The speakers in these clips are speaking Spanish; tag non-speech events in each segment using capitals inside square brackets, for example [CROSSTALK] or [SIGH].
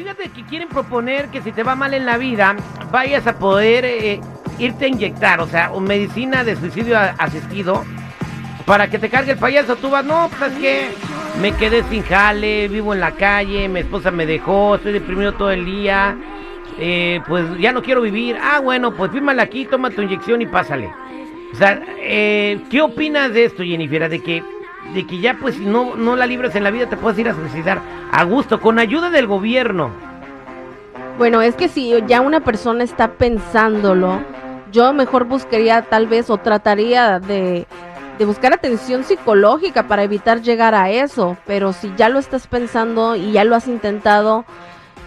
Fíjate que quieren proponer que si te va mal en la vida, vayas a poder eh, irte a inyectar, o sea, o medicina de suicidio asistido para que te cargue el payaso. Tú vas, no, pues es que me quedé sin jale, vivo en la calle, mi esposa me dejó, estoy deprimido todo el día, eh, pues ya no quiero vivir. Ah, bueno, pues fírmala aquí, toma tu inyección y pásale. O sea, eh, ¿qué opinas de esto, Jennifer? De que, de que ya pues si no, no la libras en la vida te puedes ir a suicidar a gusto, con ayuda del gobierno. Bueno, es que si ya una persona está pensándolo, yo mejor buscaría tal vez o trataría de, de buscar atención psicológica para evitar llegar a eso. Pero si ya lo estás pensando y ya lo has intentado,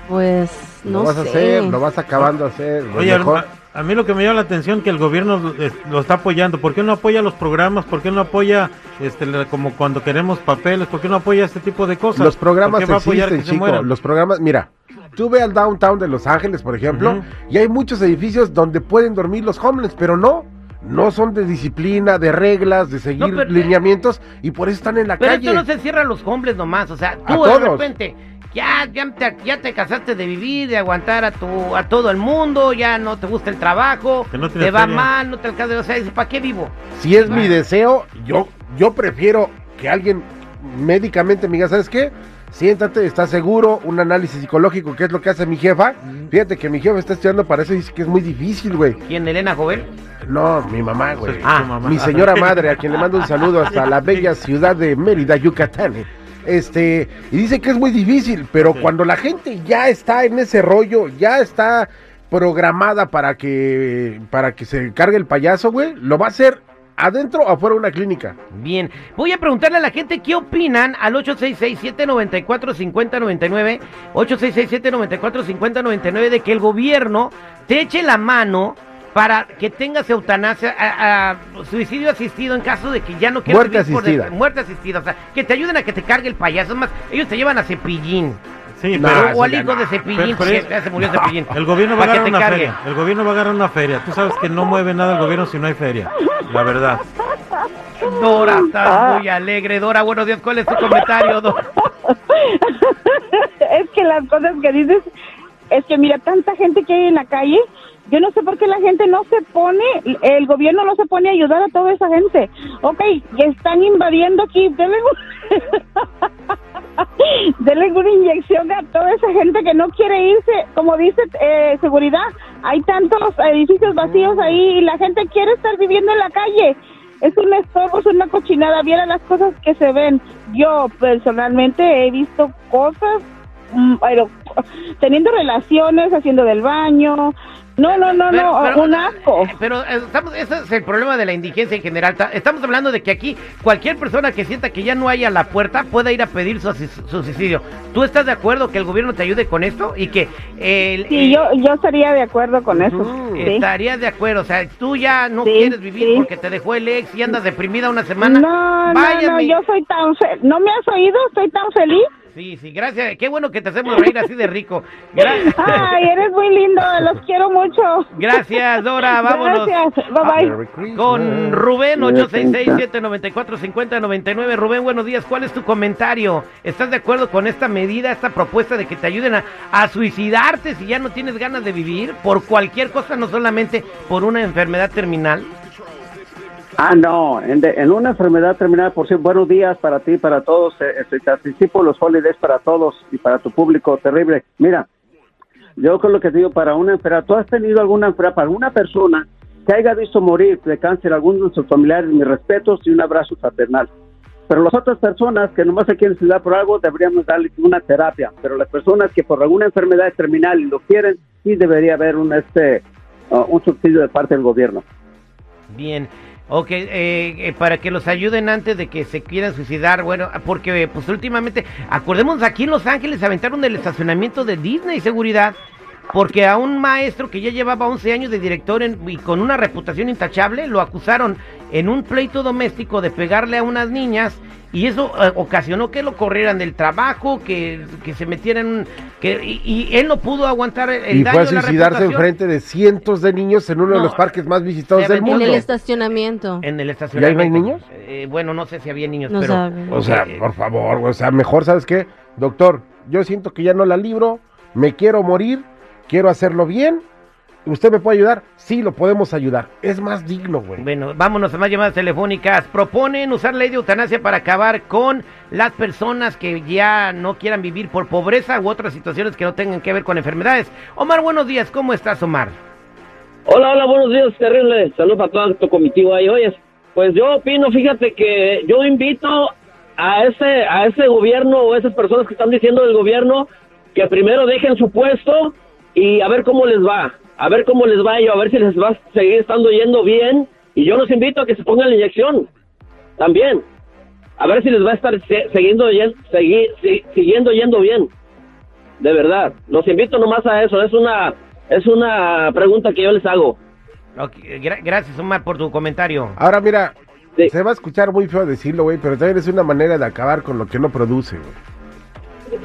pues no lo vas sé. a hacer, lo vas acabando a hacer. lo Oye, mejor. a, a mí lo que me llama la atención que el gobierno lo, es- lo está apoyando. ¿Por qué no apoya los programas? ¿Por qué no apoya este como cuando queremos papeles? ¿Por qué no apoya este tipo de cosas? Los programas ¿Por qué va a apoyar existen, que se chico. mueran? Los programas, mira, tú ve al downtown de Los Ángeles, por ejemplo, y hay muchos edificios donde pueden dormir los homeless, pero no. No son de disciplina, de reglas, de seguir No, pero- lineamientos, y por eso están en la Pero calle. esto no se cierra a los hombres nomás, o sea, A tú de todos. repente ya, ya, te, ya te casaste de vivir, de aguantar a tu, a todo el mundo, ya no te gusta el trabajo, Que no tienes te va mal, no te alcanza, o sea, dices, ¿para qué vivo? Si es mi deseo, yo, yo prefiero que alguien médicamente me diga, ¿sabes qué? Siéntate, estás seguro, un análisis psicológico, que es lo que hace mi jefa. Fíjate que mi jefa está estudiando para eso y dice que es muy difícil, güey. ¿Quién, Elena Jovel? No, mi mamá, güey. Ah. Mi señora madre, a quien le mando un saludo hasta la [LAUGHS] bella ciudad de Mérida, Yucatán. Este, y dice que es muy difícil, pero Sí. cuando la gente ya está en ese rollo, ya está programada para que para que se cargue el payaso, güey, lo va a hacer adentro o afuera de una clínica. Bien, voy a preguntarle a la gente qué opinan al 866-794-5099, 866-794-5099 de que el gobierno te eche la mano para que tengas eutanasia, a- a suicidio asistido en caso de que ya no quieras Muerte vivir por asistida. de- muerte asistida, o sea, que te ayuden a que te cargue el payaso, es más, ellos te llevan a cepillín, Sí, No, pero o al hijo no. de cepillín, Pero- pero que es- ya se murió cepillín. el gobierno va a agarrar te una cargue. feria. El gobierno va a agarrar una feria. Tú sabes que no mueve nada el gobierno si no hay feria. La verdad. Dora, estás muy alegre, Dora, buenos días, ¿cuál es tu comentario, Dora? [LAUGHS] es que las cosas que dices, es que mira, tanta gente que hay en la calle, yo no sé por qué la gente no se pone, el gobierno no se pone a ayudar a toda esa gente. Ok, están invadiendo aquí, denle, un- [LAUGHS] denle una inyección a toda esa gente que no quiere irse, como dice eh, seguridad, hay tantos edificios vacíos ahí y la gente quiere estar viviendo en la calle. Es un estorbo, es una cochinada. Viera las cosas que se ven. Yo personalmente he visto cosas, mm, pero teniendo relaciones, haciendo del baño. No, no, no, Pero- no, pero- un asco. eh, Pero eh, estamos, ese es el problema de la indigencia en general. Ta- Estamos hablando de que aquí cualquier persona que sienta que ya no hay a la puerta pueda ir a pedir su, su suicidio. ¿Tú estás de acuerdo que el gobierno te ayude con esto? Y que el, Sí, yo, yo estaría de acuerdo con eso. Ujú. sí. estarías de acuerdo. O sea, tú ya no Sí, quieres vivir sí. porque te dejó el ex y andas deprimida una semana. No, no, no, yo soy tan fe ¿No me has oído? Estoy tan feliz. Sí, sí, gracias. Qué bueno que te hacemos reír así de rico. Gracias. Ay, eres muy lindo, los quiero mucho. Gracias, Dora. Vámonos. Gracias, bye bye. Con Rubén 866-794-5099. Rubén, buenos días. ¿Cuál es tu comentario? ¿Estás de acuerdo con esta medida, esta propuesta de que te ayuden a, a suicidarte si ya no tienes ganas de vivir por cualquier cosa, no solamente por una enfermedad terminal? Ah, no, en, de- en una enfermedad terminal, por cierto, buenos días para ti, para todos, eh, este, los holidays para todos y para tu público terrible. Mira, yo con lo que te digo, para una enfermedad, ¿tú has tenido alguna enfermedad, para una persona que haya visto morir de cáncer a alguno de sus familiares, mis respetos y un abrazo fraternal? Pero las otras personas que nomás se quieren suicidar por algo, deberíamos darle una terapia. Pero las personas que por alguna enfermedad terminal y lo quieren, sí debería haber un, este, uh, un subsidio de parte del gobierno. Bien. Ok, eh, eh, para que los ayuden antes de que se quieran suicidar, bueno, porque pues últimamente, acordémonos, aquí en Los Ángeles aventaron del estacionamiento de Disney Seguridad, porque a un maestro que ya llevaba 11 años de director en- y con una reputación intachable, lo acusaron en un pleito doméstico de pegarle a unas niñas y eso eh, ocasionó que lo corrieran del trabajo, que, que se metieran, un- que, y, y él no pudo aguantar el, el Y daño fue a suicidarse reputación. enfrente de cientos de niños en uno de los parques más visitados del aventó En mundo. el estacionamiento. En el ¿Y estacionamiento. ahí no hay niños? Eh, bueno, no sé si había niños, No pero... sabe. O sea, Eh, por favor, o sea, mejor, ¿sabes qué? Doctor, yo siento que ya no la libro, me quiero morir, quiero hacerlo bien. ¿Usted me puede ayudar? Sí, lo podemos ayudar. Es más digno, güey. Bueno, vámonos a más llamadas telefónicas. Proponen usar ley de eutanasia para acabar con las personas que ya no quieran vivir por pobreza u otras situaciones que no tengan que ver con enfermedades. Omar, buenos días. ¿Cómo estás, Omar? Hola, hola, buenos días, terrible. Saludos para todo tu comitivo ahí. Oye, pues yo opino, fíjate que yo invito a ese, a ese gobierno o esas personas que están diciendo del gobierno que primero dejen su puesto y a ver cómo les va. A ver cómo les va y a ver si les va a seguir estando yendo bien. Y yo los invito a que se pongan la inyección también. A ver si les va a estar se- siguiendo, yen- segui- si- siguiendo yendo bien. De verdad. Los invito nomás a eso. Es una, es una pregunta que yo les hago. Gra- gracias, Omar, por tu comentario. Ahora mira, Sí. se va a escuchar muy feo decirlo, güey, pero también es una manera de acabar con lo que no produce, güey.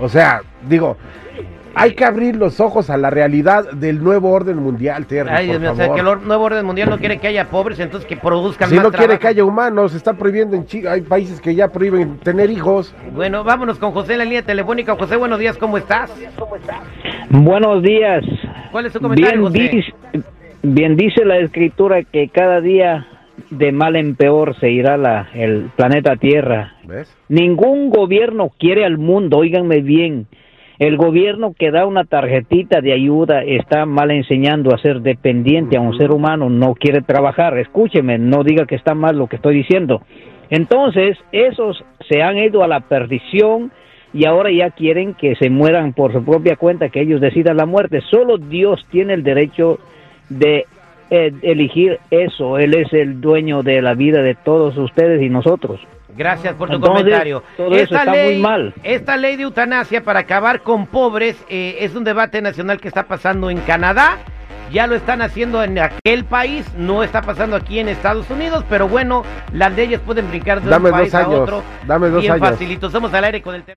O sea, digo, hay que abrir los ojos a la realidad del nuevo orden mundial, Terry, Ay, Dios por mío, o sea, que el or- nuevo orden mundial no quiere que haya pobres, entonces que produzcan Si más no quiere trabajo. que haya humanos, está prohibiendo en Chile. Hay países que ya prohíben tener hijos. Bueno, vámonos con José en la línea telefónica. José, buenos días, ¿cómo estás? Buenos días. ¿Cuál es tu comentario, Bien José? dice, bien dice la escritura que cada día de mal en peor se irá la, el planeta Tierra. ¿Ves? Ningún gobierno quiere al mundo, óiganme bien. El gobierno que da una tarjetita de ayuda está mal enseñando a ser dependiente a un ser humano, no quiere trabajar. Escúcheme, no diga que está mal lo que estoy diciendo. Entonces, esos se han ido a la perdición y ahora ya quieren que se mueran por su propia cuenta, que ellos decidan la muerte. Solo Dios tiene el derecho de eh, elegir eso. Él es el dueño de la vida de todos ustedes y nosotros. Gracias por tu Entonces, comentario. todo eso está muy mal. Esta ley de eutanasia para acabar con pobres eh, es un debate nacional que está pasando en Canadá. Ya lo están haciendo en aquel país, no está pasando aquí en Estados Unidos, pero bueno, las leyes pueden brincar de Dame un país dos a otro. dame dos bien años. facilito. Somos al aire con el tema.